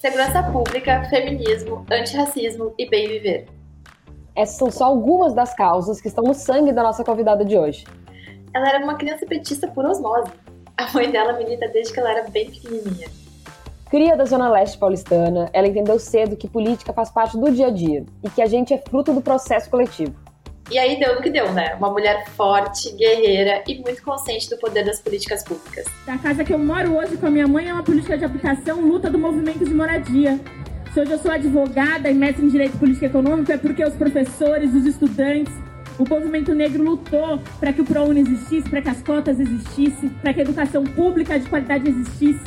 segurança pública, feminismo, antirracismo e bem viver. Essas são só algumas das causas que estão no sangue da nossa convidada de hoje. Ela era uma criança petista por osmose. A mãe dela milita desde que ela era bem pequenininha. Cria da Zona Leste paulistana, ela entendeu cedo que política faz parte do dia a dia e que a gente é fruto do processo coletivo. E aí deu no que deu, né? Uma mulher forte, guerreira e muito consciente do poder das políticas públicas. Da casa que eu moro hoje com a minha mãe é uma política de habitação, luta do movimento de moradia. Se hoje eu sou advogada e mestre em Direito Político Econômico, é porque os professores, os estudantes, o movimento negro lutou para que o ProUni existisse, para que as cotas existissem, para que a educação pública de qualidade existisse.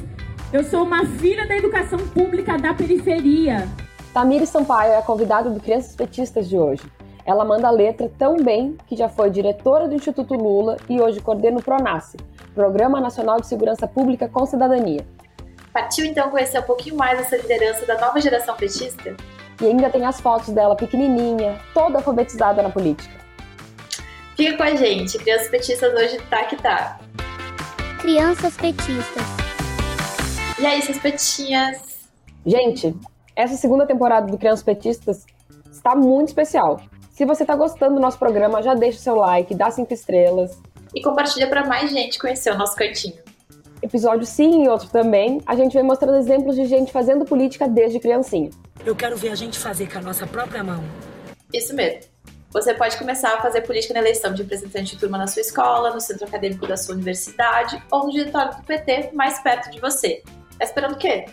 Eu sou uma filha da educação pública da periferia. Tamires Sampaio é a convidada do Crianças Petistas de hoje. Ela manda a letra tão bem que já foi diretora do Instituto Lula e hoje coordena o PRONASSE, Programa Nacional de Segurança Pública com Cidadania. Partiu então conhecer um pouquinho mais essa liderança da nova geração petista? E ainda tem as fotos dela pequenininha, toda alfabetizada na política. Fica com a gente, Crianças Petistas hoje tá que tá. Crianças Petistas. E aí, seus petinhas? Gente, essa segunda temporada do Crianças Petistas está muito especial. Se você está gostando do nosso programa, já deixa o seu like, dá cinco estrelas. E compartilha para mais gente conhecer o nosso cantinho. Episódio sim e outro também, a gente vem mostrando exemplos de gente fazendo política desde criancinha. Eu quero ver a gente fazer com a nossa própria mão. Isso mesmo. Você pode começar a fazer política na eleição de representante de turma na sua escola, no centro acadêmico da sua universidade ou no diretório do PT mais perto de você. Tá esperando o quê?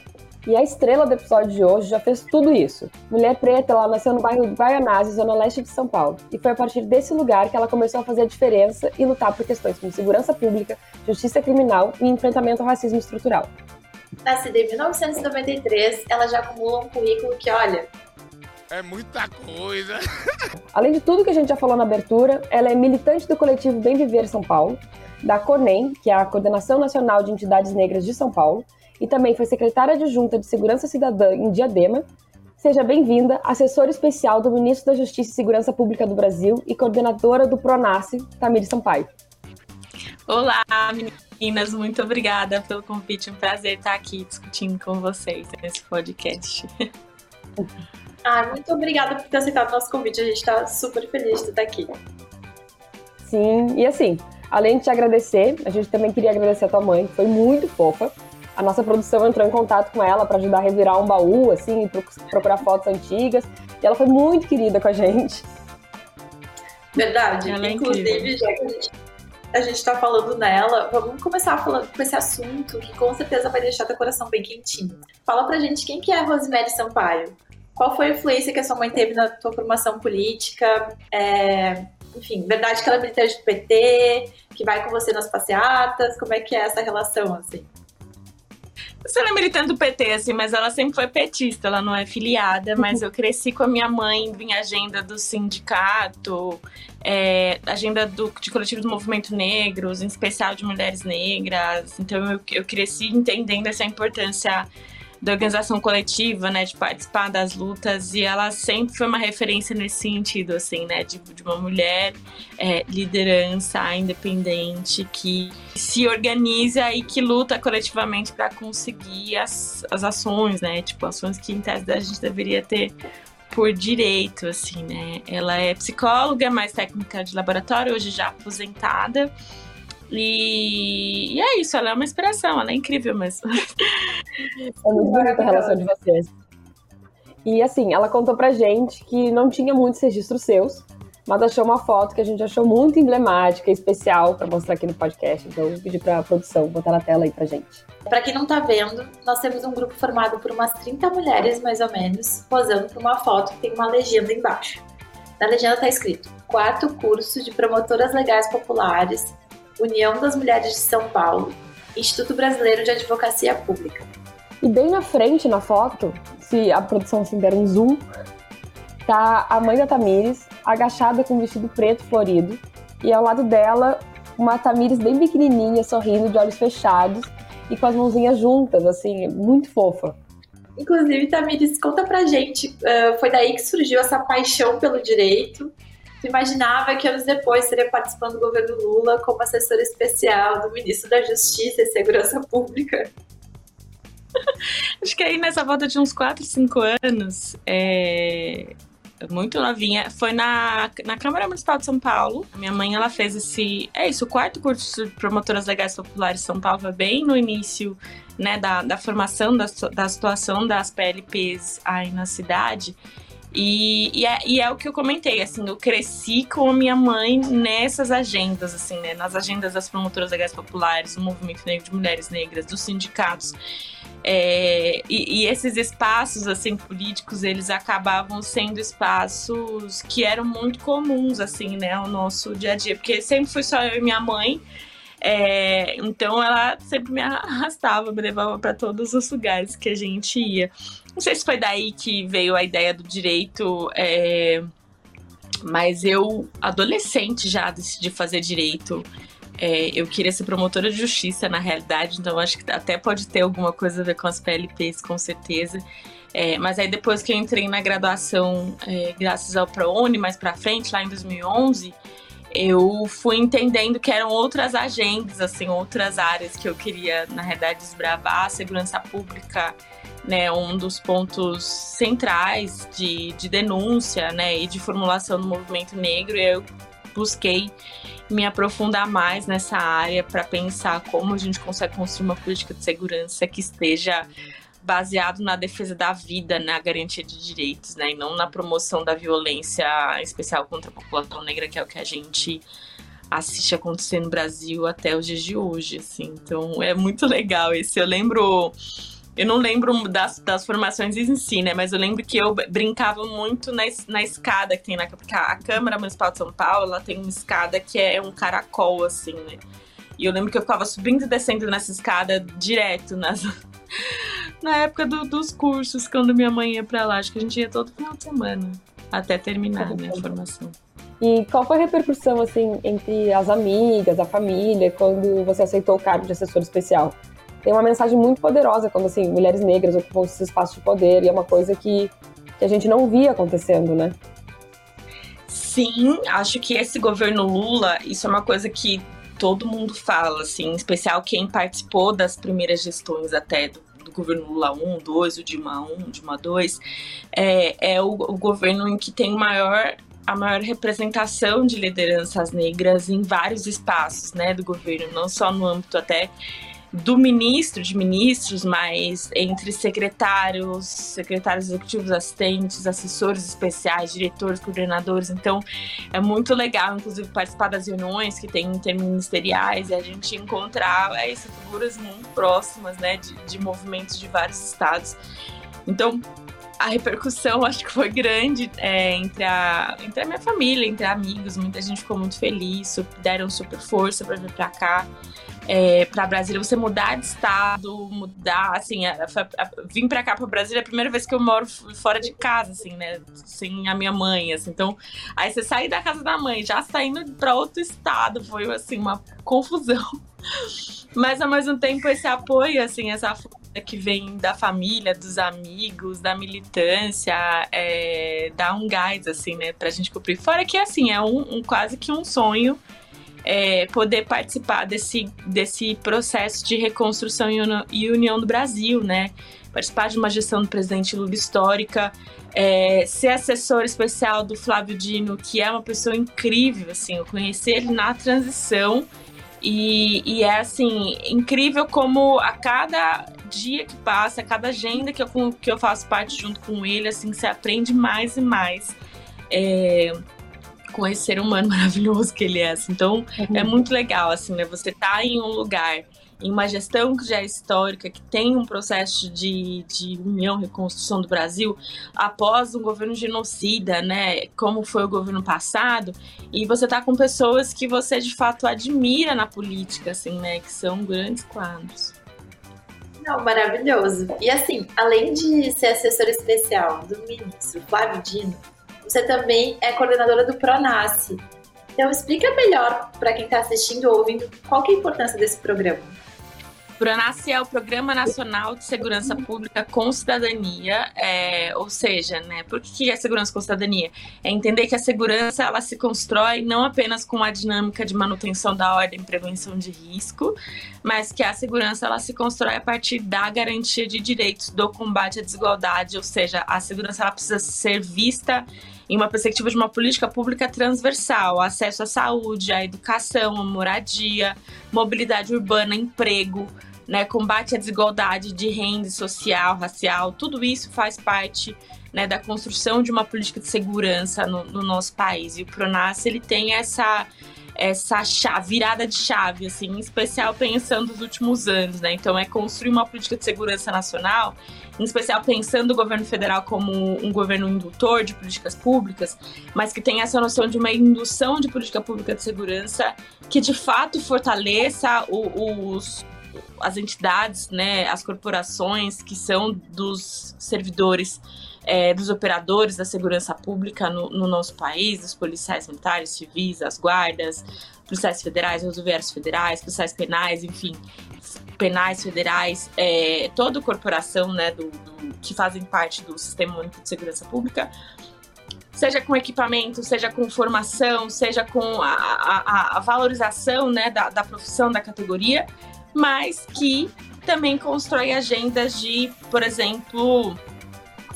E a estrela do episódio de hoje já fez tudo isso. Mulher preta, ela nasceu no bairro Guaianazes, zona leste de São Paulo. E foi a partir desse lugar que ela começou a fazer a diferença e lutar por questões como segurança pública, justiça criminal e enfrentamento ao racismo estrutural. Nascida em 1993, ela já acumula um currículo que, olha, é muita coisa. Além de tudo que a gente já falou na abertura, ela é militante do coletivo Bem Viver São Paulo, da CONEM, que é a Coordenação Nacional de Entidades Negras de São Paulo, e também foi secretária adjunta de Segurança Cidadã em Diadema. Seja bem-vinda, assessora especial do Ministro da Justiça e Segurança Pública do Brasil e coordenadora do PRONASSE, Tamir Sampaio. Olá, meninas, muito obrigada pelo convite. Um prazer estar aqui discutindo com vocês nesse podcast. Ah, muito obrigada por ter aceitado o nosso convite. A gente está super feliz de estar aqui. Sim, e assim, além de te agradecer, a gente também queria agradecer a tua mãe, que foi muito fofa a nossa produção entrou em contato com ela para ajudar a revirar um baú, assim, procurar fotos antigas. E ela foi muito querida com a gente. Verdade. Ela é Inclusive, já que a gente, a gente tá falando nela, vamos começar falando com esse assunto que com certeza vai deixar teu coração bem quentinho. Fala pra gente quem que é a Rosemary Sampaio. Qual foi a influência que a sua mãe teve na tua formação política? É, enfim, verdade que ela é militante do PT, que vai com você nas passeatas, como é que é essa relação, assim? Você não é militante do PT, assim, mas ela sempre foi petista, ela não é filiada, mas eu cresci com a minha mãe em agenda do sindicato, é, agenda do, de coletivo do movimento negros, em especial de mulheres negras. Então eu, eu cresci entendendo essa importância da organização coletiva, né, de participar das lutas, e ela sempre foi uma referência nesse sentido, assim, né, de, de uma mulher é, liderança independente que se organiza e que luta coletivamente para conseguir as, as ações, né, tipo, ações que em tese a gente deveria ter por direito, assim, né? Ela é psicóloga, mais técnica de laboratório, hoje já aposentada. E, e, é isso, ela é uma inspiração, ela é incrível mesmo. É muito bonita a relação de vocês. E assim, ela contou pra gente que não tinha muitos registros seus, mas achou uma foto que a gente achou muito emblemática, especial para mostrar aqui no podcast. Então, eu pedi pra produção botar na tela aí pra gente. Para quem não tá vendo, nós temos um grupo formado por umas 30 mulheres, mais ou menos, posando para uma foto que tem uma legenda embaixo. Na legenda tá escrito: quarto curso de promotoras legais populares União das Mulheres de São Paulo, Instituto Brasileiro de Advocacia Pública. E bem na frente, na foto, se a produção assim der um zoom, tá a mãe da Tamires, agachada com um vestido preto florido, e ao lado dela, uma Tamires bem pequenininha, sorrindo, de olhos fechados, e com as mãozinhas juntas, assim, muito fofa. Inclusive, Tamires, conta pra gente, foi daí que surgiu essa paixão pelo direito, Tu imaginava que anos depois seria participando do governo Lula como assessora especial do ministro da Justiça e Segurança Pública? Acho que aí nessa volta de uns 4, 5 anos, é, muito novinha, foi na, na Câmara Municipal de São Paulo. A minha mãe, ela fez esse, é isso, o quarto curso de promotoras legais populares de São Paulo, bem no início, né, da, da formação, da, da situação das PLPs aí na cidade. E, e, é, e, é, o que eu comentei, assim, eu cresci com a minha mãe nessas agendas, assim, né? Nas agendas das promotoras legais populares, do movimento negro de mulheres negras, dos sindicatos. É, e, e, esses espaços assim políticos eles acabavam sendo espaços que eram muito comuns assim né ao nosso dia a dia porque sempre fui só eu e minha mãe é, então ela sempre me arrastava me levava para todos os lugares que a gente ia não sei se foi daí que veio a ideia do direito é, mas eu adolescente já decidi fazer direito é, eu queria ser promotora de justiça, na realidade, então acho que até pode ter alguma coisa a ver com as PLPs, com certeza. É, mas aí depois que eu entrei na graduação, é, graças ao ProUni, mais pra frente, lá em 2011, eu fui entendendo que eram outras agendas, assim, outras áreas que eu queria, na realidade, desbravar. Segurança pública, né, um dos pontos centrais de, de denúncia, né, e de formulação do movimento negro. E eu busquei me aprofundar mais nessa área para pensar como a gente consegue construir uma política de segurança que esteja baseado na defesa da vida, na garantia de direitos, né, e não na promoção da violência, especial contra a população negra, que é o que a gente assiste acontecer no Brasil até os dias de hoje, assim. Então é muito legal esse. Eu lembro eu não lembro das, das formações em si, né? Mas eu lembro que eu brincava muito na, na escada que tem na porque a Câmara Municipal de São Paulo, ela tem uma escada que é um caracol, assim, né? E eu lembro que eu ficava subindo e descendo nessa escada direto nas, na época do, dos cursos, quando minha mãe ia pra lá. Acho que a gente ia todo final de semana, até terminar né, a formação. E qual foi a repercussão, assim, entre as amigas, a família, quando você aceitou o cargo de assessor especial? Tem uma mensagem muito poderosa quando assim mulheres negras ocupam esses espaços de poder e é uma coisa que, que a gente não via acontecendo, né? Sim, acho que esse governo Lula, isso é uma coisa que todo mundo fala, assim, em especial quem participou das primeiras gestões até do, do governo Lula 1, 2, o Dilma 1, Dilma 2, é, é o, o governo em que tem maior a maior representação de lideranças negras em vários espaços, né, do governo, não só no âmbito até do ministro, de ministros, mas entre secretários, secretários executivos, assistentes, assessores especiais, diretores, coordenadores. Então, é muito legal, inclusive, participar das reuniões que tem interministeriais e a gente encontrar é, figuras muito próximas, né, de, de movimentos de vários estados. Então, a repercussão acho que foi grande é, entre, a, entre a minha família, entre amigos. Muita gente ficou muito feliz, deram super força para vir para cá é, para Brasília, você mudar de estado, mudar, assim, a, a, a, vim para cá para Brasília é a primeira vez que eu moro fora de casa, assim, né, sem a minha mãe, assim. Então, aí você sair da casa da mãe, já saindo para outro estado, foi assim uma confusão. Mas ao mesmo tempo esse apoio, assim, essa força que vem da família, dos amigos, da militância, é, dá um gás, assim, né, pra gente cumprir. Fora que, assim, é um, um quase que um sonho é, poder participar desse, desse processo de reconstrução e união do Brasil, né? Participar de uma gestão do presidente Lula histórica, é, ser assessor especial do Flávio Dino, que é uma pessoa incrível, assim, eu conheci ele na transição e, e, é assim, incrível como a cada dia que passa, a cada agenda que eu, que eu faço parte junto com ele, assim, se aprende mais e mais. É, com esse ser humano maravilhoso que ele é. Assim. Então, uhum. é muito legal, assim, né? Você tá em um lugar, em uma gestão que já é histórica, que tem um processo de, de união, reconstrução do Brasil, após um governo genocida, né? Como foi o governo passado, e você tá com pessoas que você de fato admira na política, assim, né? Que são grandes quadros. Não, maravilhoso. E assim, além de ser assessor especial do ministro Flávio Dino, você também é coordenadora do Pronace. Então explica melhor para quem está assistindo ou ouvindo qual é a importância desse programa. PRONASSE é o Programa Nacional de Segurança Pública com Cidadania, é, ou seja, né, por que é segurança com cidadania? É entender que a segurança ela se constrói não apenas com a dinâmica de manutenção da ordem e prevenção de risco, mas que a segurança ela se constrói a partir da garantia de direitos, do combate à desigualdade, ou seja, a segurança ela precisa ser vista em uma perspectiva de uma política pública transversal, acesso à saúde, à educação, à moradia, mobilidade urbana, emprego, né, combate à desigualdade de renda social, racial, tudo isso faz parte né, da construção de uma política de segurança no, no nosso país. E o Pronas ele tem essa essa chave, virada de chave, assim, em especial pensando nos últimos anos, né? Então é construir uma política de segurança nacional, em especial pensando o governo federal como um governo indutor de políticas públicas, mas que tem essa noção de uma indução de política pública de segurança que de fato fortaleça os, as entidades, né, as corporações que são dos servidores, é, dos operadores da segurança pública no, no, nosso país, os policiais militares, civis, as guardas, policiais federais, rodoviários federais, policiais penais, enfim, penais federais, é, toda corporação, né, do, do, que fazem parte do Sistema Único de Segurança Pública, seja com equipamento, seja com formação, seja com a, a, a valorização né, da, da profissão, da categoria, mas que também constrói agendas de, por exemplo,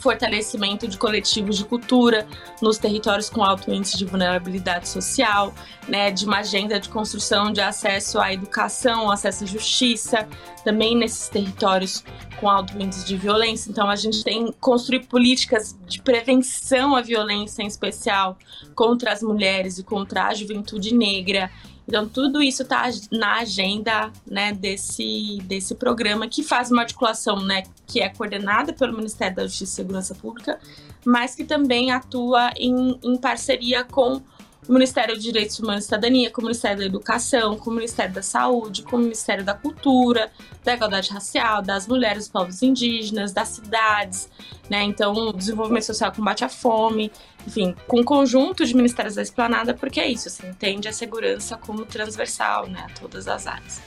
fortalecimento de coletivos de cultura nos territórios com alto índice de vulnerabilidade social, né, de uma agenda de construção de acesso à educação, acesso à justiça, também nesses territórios com alto índice de violência. Então a gente tem construir políticas de prevenção à violência, em especial contra as mulheres e contra a juventude negra então, tudo isso está na agenda né, desse, desse programa, que faz uma articulação né, que é coordenada pelo Ministério da Justiça e Segurança Pública, mas que também atua em, em parceria com o Ministério de Direitos Humanos e Cidadania, com o Ministério da Educação, com o Ministério da Saúde, com o Ministério da Cultura, da Igualdade Racial, das Mulheres, dos Povos Indígenas, das cidades, né? Então, desenvolvimento social, combate à fome, enfim, com um conjunto de ministérios da esplanada, porque é isso, assim, entende a segurança como transversal, né, a todas as áreas.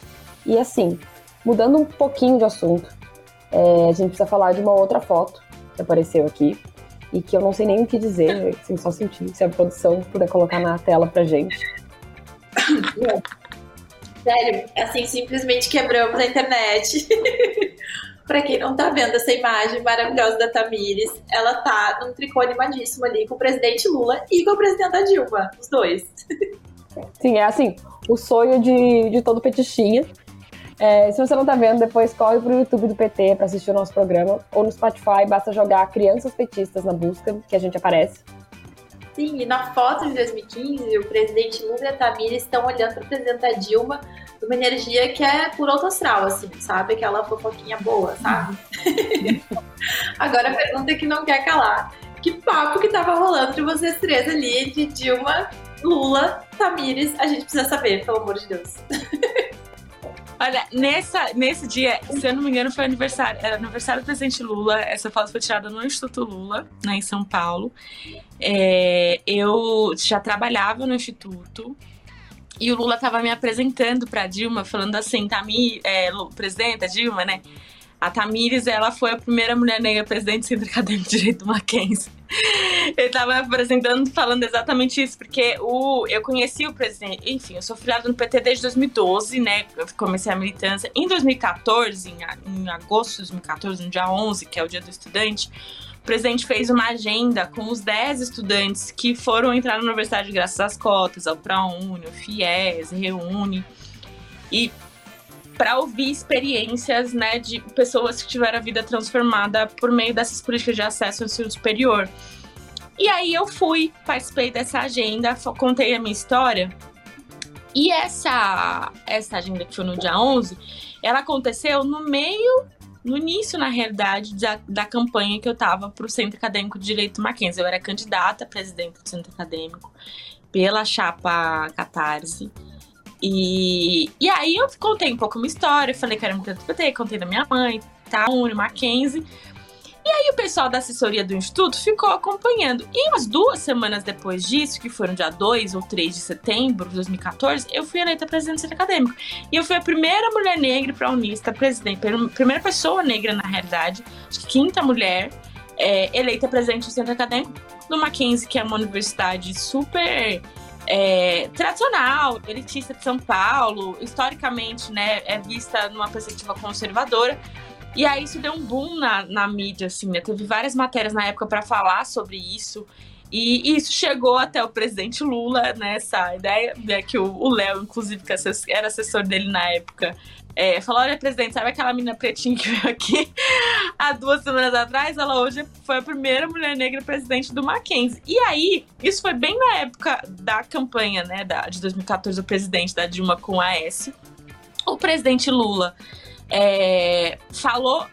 E assim, mudando um pouquinho de assunto, é, a gente precisa falar de uma outra foto que apareceu aqui, e que eu não sei nem o que dizer, assim, só sentir se a produção puder colocar na tela pra gente. Sério, assim, simplesmente quebramos a internet. pra quem não tá vendo essa imagem maravilhosa da Tamires, ela tá num tricô animadíssimo ali com o presidente Lula e com a presidenta Dilma, os dois. Sim, é assim, o sonho de, de todo petichinha. É, se você não tá vendo, depois corre pro YouTube do PT para assistir o nosso programa. Ou no Spotify, basta jogar Crianças Petistas na busca, que a gente aparece. Sim, e na foto de 2015, o presidente Lula e a Tamires estão olhando para presidenta Dilma uma energia que é por outro astral, assim, sabe? Aquela fofoquinha boa, sabe? Agora a pergunta que não quer calar. Que papo que tava rolando entre vocês três ali, de Dilma, Lula, Tamires? A gente precisa saber, pelo amor de Deus. Olha, nessa, nesse dia, se eu não me engano, foi aniversário, era aniversário do presidente Lula. Essa foto foi tirada no Instituto Lula, né, em São Paulo. É, eu já trabalhava no Instituto. E o Lula estava me apresentando para Dilma, falando assim, Tamir, é, presidenta Dilma, né? A Tamires, ela foi a primeira mulher negra presidente do Centro Acadêmico de Direito do Mackenzie. Ele estava apresentando, falando exatamente isso, porque o, eu conheci o presidente, enfim, eu sou filiado no PT desde 2012, né? Eu comecei a militância. Em 2014, em, em agosto de 2014, no dia 11, que é o dia do estudante, o presidente fez uma agenda com os 10 estudantes que foram entrar na universidade graças às cotas, ao ProUni, ao FIES, Reúne. E para ouvir experiências né, de pessoas que tiveram a vida transformada por meio dessas políticas de acesso ao ensino superior. E aí eu fui, participei dessa agenda, contei a minha história. E essa, essa agenda que foi no dia 11, ela aconteceu no meio, no início, na realidade, da, da campanha que eu estava para o Centro Acadêmico de Direito Mackenzie. Eu era candidata a presidente do Centro Acadêmico pela chapa Catarse. E, e aí eu contei um pouco uma história, falei que era muito do contei da minha mãe, tá, Uni, Mackenzie. E aí o pessoal da assessoria do Instituto ficou acompanhando. E umas duas semanas depois disso, que foram dia 2 ou 3 de setembro de 2014, eu fui eleita presidente do centro acadêmico. E eu fui a primeira mulher negra para unista presidente, primeira pessoa negra, na realidade, acho que quinta mulher é, eleita presidente do centro acadêmico no Mackenzie, que é uma universidade super é, tradicional, elitista de São Paulo, historicamente, né, é vista numa perspectiva conservadora. E aí isso deu um boom na, na mídia, assim, né? Teve várias matérias na época para falar sobre isso. E isso chegou até o presidente Lula, né? Essa ideia né, que o Léo, inclusive, que era assessor dele na época, é, falou: olha, presidente, sabe aquela menina pretinha que veio aqui há duas semanas atrás? Ela hoje foi a primeira mulher negra presidente do Mackenzie. E aí, isso foi bem na época da campanha, né, da, de 2014, o presidente da Dilma com a S. O presidente Lula é, falou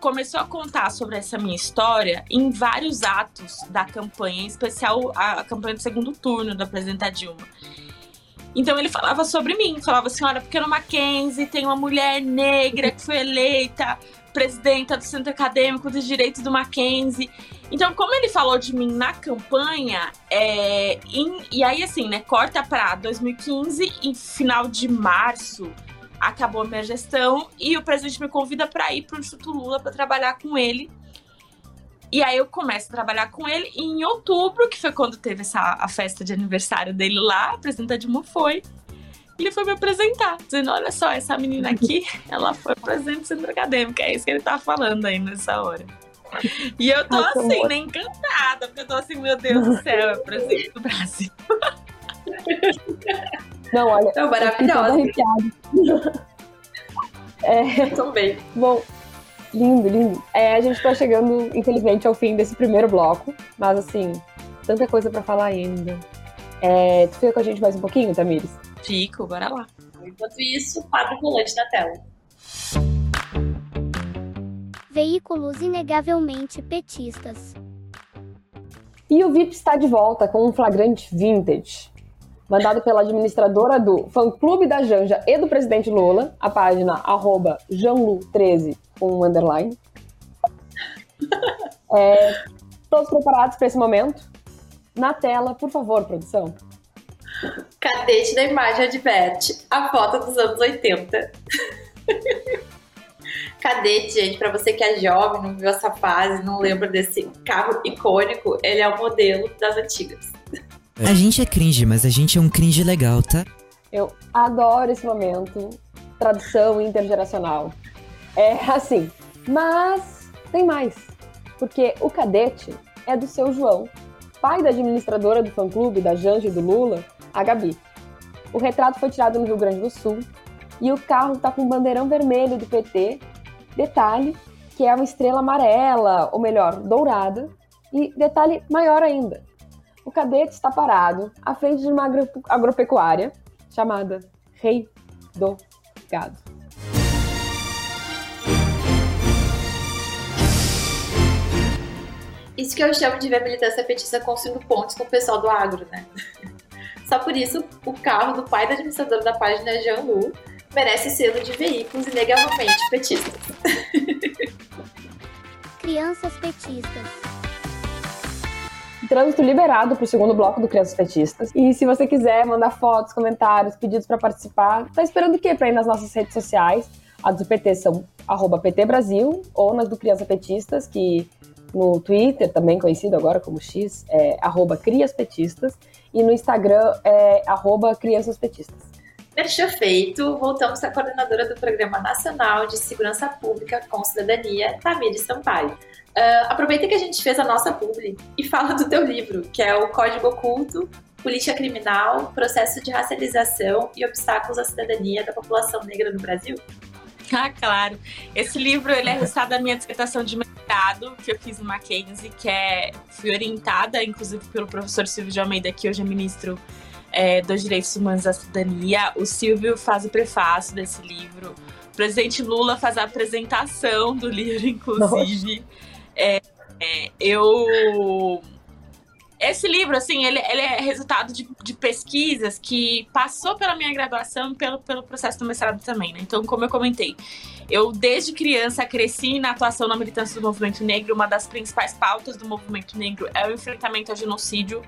começou a contar sobre essa minha história em vários atos da campanha, em especial a campanha do segundo turno da presidenta Dilma. Então ele falava sobre mim, falava assim, olha, porque no Mackenzie tem uma mulher negra que foi eleita presidenta do Centro Acadêmico dos Direitos do Mackenzie. Então, como ele falou de mim na campanha, é, em, e aí assim, né, corta para 2015, em final de março, acabou a minha gestão e o presidente me convida para ir para o Instituto Lula para trabalhar com ele. E aí eu começo a trabalhar com ele e em outubro, que foi quando teve essa a festa de aniversário dele lá, a presidenta Dilma foi. Ele foi me apresentar, dizendo: Olha só, essa menina aqui, ela foi presidente do centro acadêmico. É isso que ele tá falando aí nessa hora. E eu tô Ai, assim, né, encantada, porque eu tô assim, meu Deus do céu, é presidente do Brasil. Não, olha. É maravilhosa. É, Também. Bom, lindo, lindo. É, a gente tá chegando, infelizmente, ao fim desse primeiro bloco, mas assim, tanta coisa para falar ainda. É, tu fica com a gente mais um pouquinho, Tamires? Fico, bora lá. Enquanto isso, quadro rolante na tela. Veículos inegavelmente petistas. E o VIP está de volta com um flagrante vintage mandado pela administradora do fã-clube da Janja e do presidente Lula, a página arroba janlu13 com um underline. É, todos preparados para esse momento? Na tela, por favor, produção. Cadete da imagem adverte a foto dos anos 80. Cadete, gente, para você que é jovem, não viu essa fase, não lembra desse carro icônico, ele é o modelo das antigas. A gente é cringe, mas a gente é um cringe legal, tá? Eu adoro esse momento. Tradução intergeracional. É assim, mas tem mais. Porque o cadete é do seu João, pai da administradora do fã-clube da Janja e do Lula, a Gabi. O retrato foi tirado no Rio Grande do Sul e o carro tá com um bandeirão vermelho do PT. Detalhe que é uma estrela amarela, ou melhor, dourada. E detalhe maior ainda, o cadete está parado à frente de uma agropecuária chamada Rei do Gado. Isso que eu chamo de ver a militância petista construindo pontes com o pessoal do agro, né? Só por isso, o carro do pai da administradora da página, Jean Lu, merece selo de veículos inegavelmente petistas. Crianças petistas trânsito liberado para o segundo bloco do Crianças Petistas. E se você quiser mandar fotos, comentários, pedidos para participar, tá esperando o quê para ir nas nossas redes sociais? As do PT são arroba PT Brasil ou nas do Crianças Petistas, que no Twitter, também conhecido agora como X, é arroba Crias Petistas, e no Instagram é arroba Crianças Petistas. Merchan feito, voltamos à coordenadora do Programa Nacional de Segurança Pública com Cidadania, Tamires Sampaio. Uh, aproveita que a gente fez a nossa publi e fala do teu livro, que é o Código Oculto, Política Criminal, Processo de Racialização e Obstáculos à Cidadania da População Negra no Brasil. Ah, claro. Esse livro ele é resultado da minha dissertação de mestrado que eu fiz no Mackenzie, que é fui orientada, inclusive, pelo professor Silvio de Almeida, que hoje é ministro é, dos Direitos Humanos da Cidadania. O Silvio faz o prefácio desse livro. O presidente Lula faz a apresentação do livro, inclusive. É, é, eu esse livro, assim, ele, ele é resultado de, de, pesquisas que passou pela minha graduação e pelo, pelo processo do mestrado também, né? Então, como eu comentei, eu desde criança cresci na atuação na militância do movimento negro. Uma das principais pautas do movimento negro é o enfrentamento ao genocídio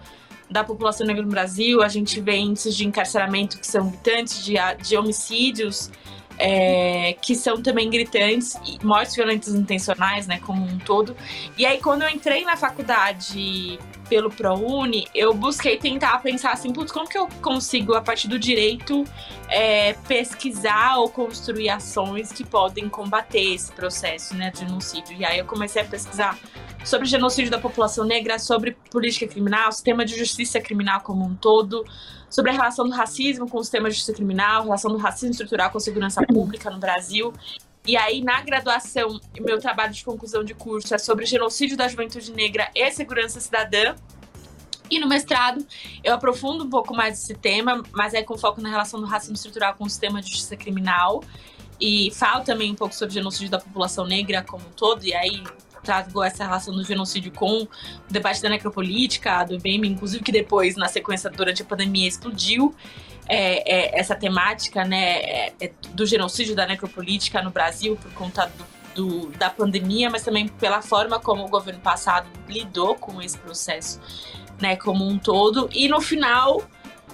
da população negra no Brasil. A gente vê índices de encarceramento que são gritantes, de, de homicídios é, que são também gritantes, mortes violentas intencionais, né, como um todo. E aí, quando eu entrei na faculdade pelo ProUni, eu busquei tentar pensar assim, putz, como que eu consigo, a partir do direito, é, pesquisar ou construir ações que podem combater esse processo, né, de genocídio. E aí eu comecei a pesquisar sobre genocídio da população negra, sobre política criminal, sistema de justiça criminal como um todo, sobre a relação do racismo com o sistema de justiça criminal, relação do racismo estrutural com a segurança pública no Brasil. E aí, na graduação, meu trabalho de conclusão de curso é sobre genocídio da juventude negra e segurança cidadã. E no mestrado, eu aprofundo um pouco mais esse tema, mas é com foco na relação do racismo estrutural com o sistema de justiça criminal. E falo também um pouco sobre genocídio da população negra como um todo, e aí trago essa relação do genocídio com o debate da necropolítica, do BEM, inclusive que depois, na sequência, durante a pandemia, explodiu é, é, essa temática né, é, é do genocídio da necropolítica no Brasil por conta do, do, da pandemia, mas também pela forma como o governo passado lidou com esse processo né, como um todo. E no final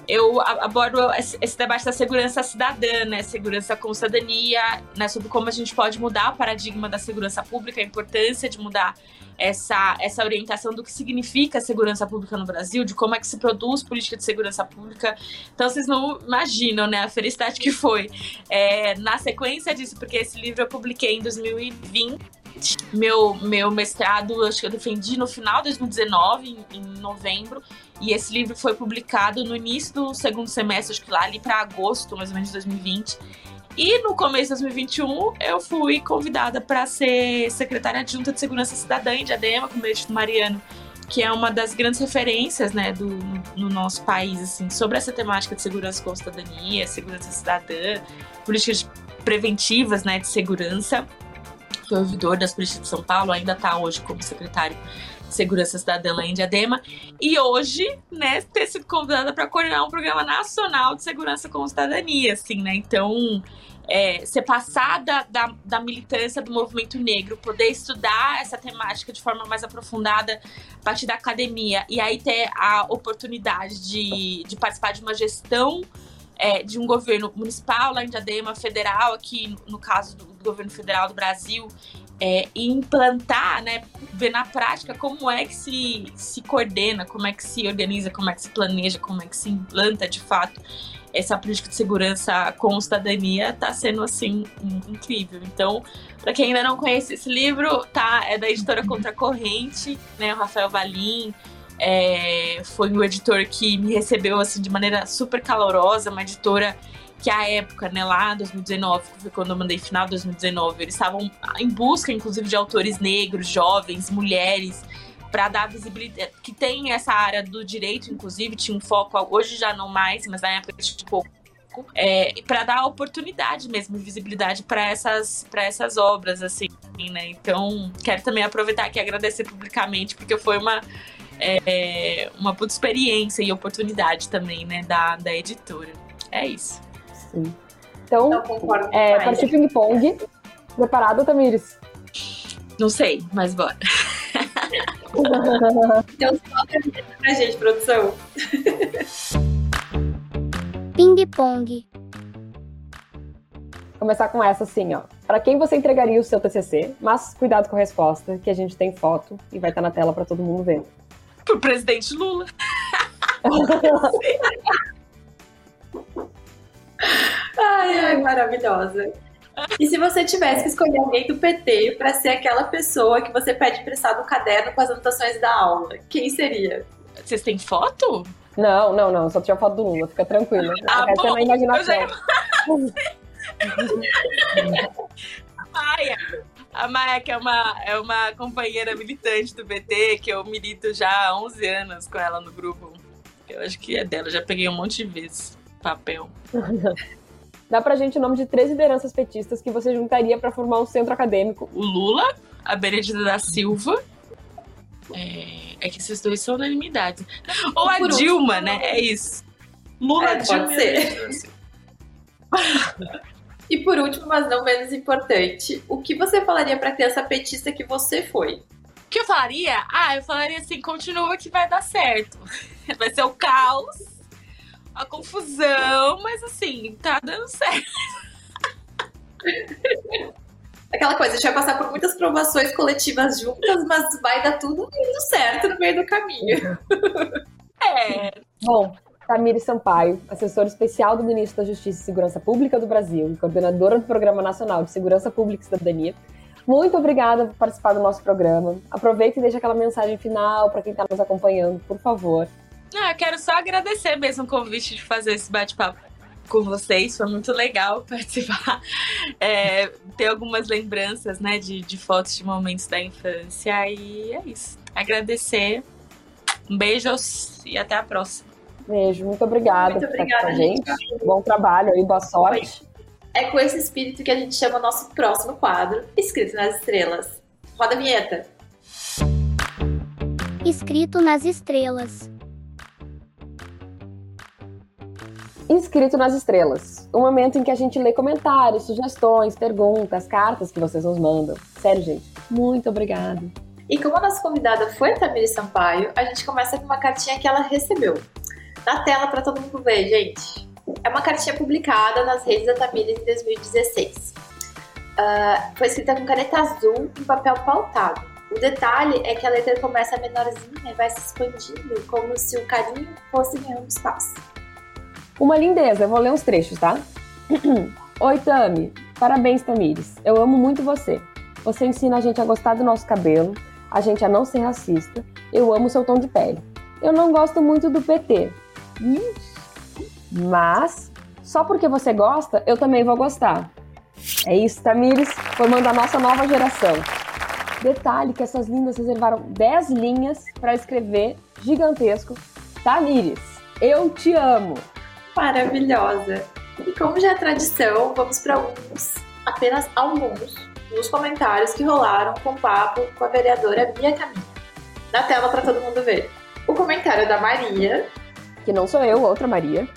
eu abordo esse debate da segurança cidadã, né? Segurança com cidadania, né? Sobre como a gente pode mudar o paradigma da segurança pública, a importância de mudar essa, essa orientação do que significa segurança pública no Brasil, de como é que se produz política de segurança pública. Então, vocês não imaginam, né? A felicidade que foi é, na sequência disso, porque esse livro eu publiquei em 2020 meu, meu mestrado, acho que eu defendi no final de 2019, em, em novembro, e esse livro foi publicado no início do segundo semestre, acho que lá ali para agosto, mais ou menos de 2020. E no começo de 2021, eu fui convidada para ser secretária adjunta de Segurança Cidadã em Diadema, com o Benedito Mariano, que é uma das grandes referências né, do, no nosso país assim, sobre essa temática de segurança com cidadania, segurança cidadã, políticas preventivas né, de segurança ouvidor das políticas de São Paulo, ainda está hoje como secretário de Segurança Cidadã lá em Diadema. E hoje, né, ter sido convidada para coordenar um programa nacional de segurança com cidadania, assim, né? Então, é, ser passada da, da militância do movimento negro, poder estudar essa temática de forma mais aprofundada a partir da academia e aí ter a oportunidade de, de participar de uma gestão é, de um governo municipal lá em Diadema, federal aqui, no caso do, governo federal do Brasil, é, e implantar, né, ver na prática como é que se, se coordena, como é que se organiza, como é que se planeja, como é que se implanta de fato essa política de segurança com cidadania está sendo assim incrível. Então, para quem ainda não conhece esse livro, tá é da editora Contra Corrente, né, o Rafael Valim, é, foi o editor que me recebeu assim de maneira super calorosa, uma editora que a época, né, lá 2019, que foi quando eu mandei final 2019, eles estavam em busca, inclusive, de autores negros, jovens, mulheres, para dar visibilidade, que tem essa área do direito, inclusive, tinha um foco, hoje já não mais, mas na época tinha um pouco é, para dar oportunidade mesmo, visibilidade para essas, essas obras, assim, né? Então, quero também aproveitar aqui e agradecer publicamente, porque foi uma é, uma puta experiência e oportunidade também, né, da, da editora. É isso. Sim. Então, é, partiu ping-pong. Preparado, Tamires? Não sei, mas bora. então, só pra gente, produção. Ping-pong. Começar com essa assim, ó. Para quem você entregaria o seu TCC? Mas cuidado com a resposta, que a gente tem foto e vai estar na tela para todo mundo ver pro presidente Lula. ai, ai, maravilhosa. E se você tivesse que escolher alguém do PT para ser aquela pessoa que você pede emprestado no caderno com as anotações da aula, quem seria? Vocês têm foto? Não, não, não. Só tinha foto do Lula. Fica tranquila. Ah, Essa bom, é na imaginação. Maia. A Maia, que é uma, é uma companheira militante do BT, que eu milito já há 11 anos com ela no grupo. Eu acho que é dela, já peguei um monte de vezes papel. Dá pra gente o nome de três lideranças petistas que você juntaria para formar um centro acadêmico. O Lula, a Benedita da Silva É, é que esses dois são unanimidade. Ou a Dilma, né? É isso. Lula, É, Dilma. pode ser. E por último, mas não menos importante, o que você falaria pra criança petista que você foi? O que eu falaria? Ah, eu falaria assim: continua que vai dar certo. Vai ser o caos, a confusão, mas assim, tá dando certo. Aquela coisa, a gente vai passar por muitas provações coletivas juntas, mas vai dar tudo indo certo no meio do caminho. É, Bom, Tamiri Sampaio, assessora especial do Ministro da Justiça e Segurança Pública do Brasil e coordenadora do Programa Nacional de Segurança Pública e Cidadania, muito obrigada por participar do nosso programa. Aproveita e deixa aquela mensagem final para quem está nos acompanhando, por favor. Ah, eu quero só agradecer mesmo o convite de fazer esse bate-papo com vocês. Foi muito legal participar. É, ter algumas lembranças, né, de, de fotos de momentos da infância. E é isso. Agradecer. Um beijo e até a próxima. Beijo, muito obrigada Muito por estar obrigada, com a gente. Bom trabalho aí, boa sorte. É com esse espírito que a gente chama o nosso próximo quadro, Escrito nas Estrelas. Roda a vinheta. Escrito nas estrelas. Inscrito nas estrelas. Um momento em que a gente lê comentários, sugestões, perguntas, cartas que vocês nos mandam. Sério, gente, muito obrigada. E como a nossa convidada foi a Tamiri Sampaio, a gente começa com uma cartinha que ela recebeu. Na tela para todo mundo ver, gente. É uma cartinha publicada nas redes da Tamiri em 2016. Ah, foi escrita com caneta azul em papel pautado. O detalhe é que a letra começa menorzinha e vai se expandindo, como se o carinho fosse ganhando espaço. Uma lindeza, eu vou ler uns trechos, tá? Oi, Tami. Parabéns, Tamires. Eu amo muito você. Você ensina a gente a gostar do nosso cabelo, a gente a não ser racista. Eu amo seu tom de pele. Eu não gosto muito do PT. Mas, só porque você gosta, eu também vou gostar. É isso, Tamires, formando a nossa nova geração. Detalhe que essas lindas reservaram 10 linhas para escrever gigantesco. Tamires, eu te amo. Maravilhosa! E como já é tradição, vamos para alguns, apenas alguns, dos comentários que rolaram com o papo com a vereadora Bia Caminha. Na tela para todo mundo ver. O comentário da Maria. Que não sou eu, outra Maria.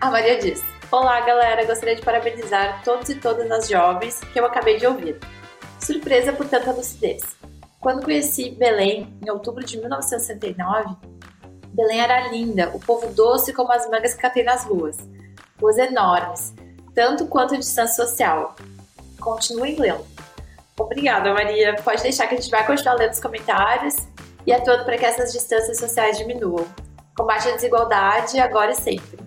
A Maria diz: Olá, galera, gostaria de parabenizar todos e todas as jovens que eu acabei de ouvir. Surpresa por tanta lucidez. Quando conheci Belém, em outubro de 1969, Belém era linda, o povo doce como as mangas que catei nas ruas. Ruas enormes, tanto quanto a distância social. Continuem lendo. Obrigada, Maria. Pode deixar que a gente vai continuar lendo os comentários e atuando para que essas distâncias sociais diminuam. Combate a desigualdade agora e sempre.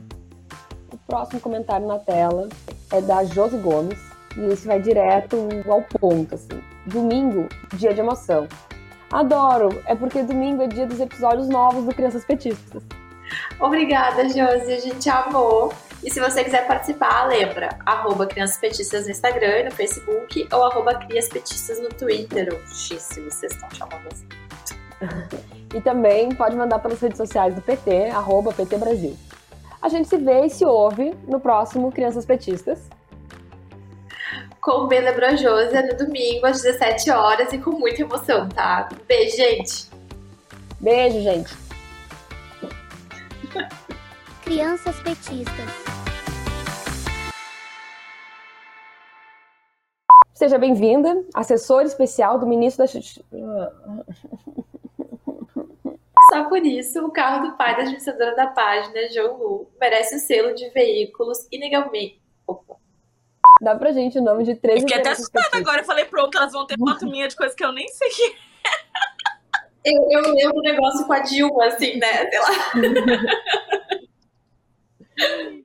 O próximo comentário na tela é da Josi Gomes. E esse vai direto ao ponto, assim. Domingo, dia de emoção. Adoro! É porque domingo é dia dos episódios novos do Crianças Petistas. Obrigada, Josi. A gente amou. E se você quiser participar, lembra, arroba Crianças Petistas no Instagram e no Facebook, ou arroba Crias Petistas no Twitter, ou X, se vocês estão chamando assim. E também pode mandar pelas redes sociais do PT, arroba PT Brasil. A gente se vê e se ouve no próximo Crianças Petistas. Com Bela Brojosa no domingo, às 17 horas, e com muita emoção, tá? Beijo, gente! Beijo, gente! Crianças petistas. Seja bem-vinda, assessora especial do ministro da Só por isso, o carro do pai da administradora da página, João Lu, merece o selo de veículos inegavelmente. Opa. Dá pra gente o nome de três Eu fiquei até assustada agora. Eu falei, pronto, elas vão ter foto minha de coisa que eu nem sei que Eu, eu lembro o negócio com a Dilma, assim, né? Sei lá.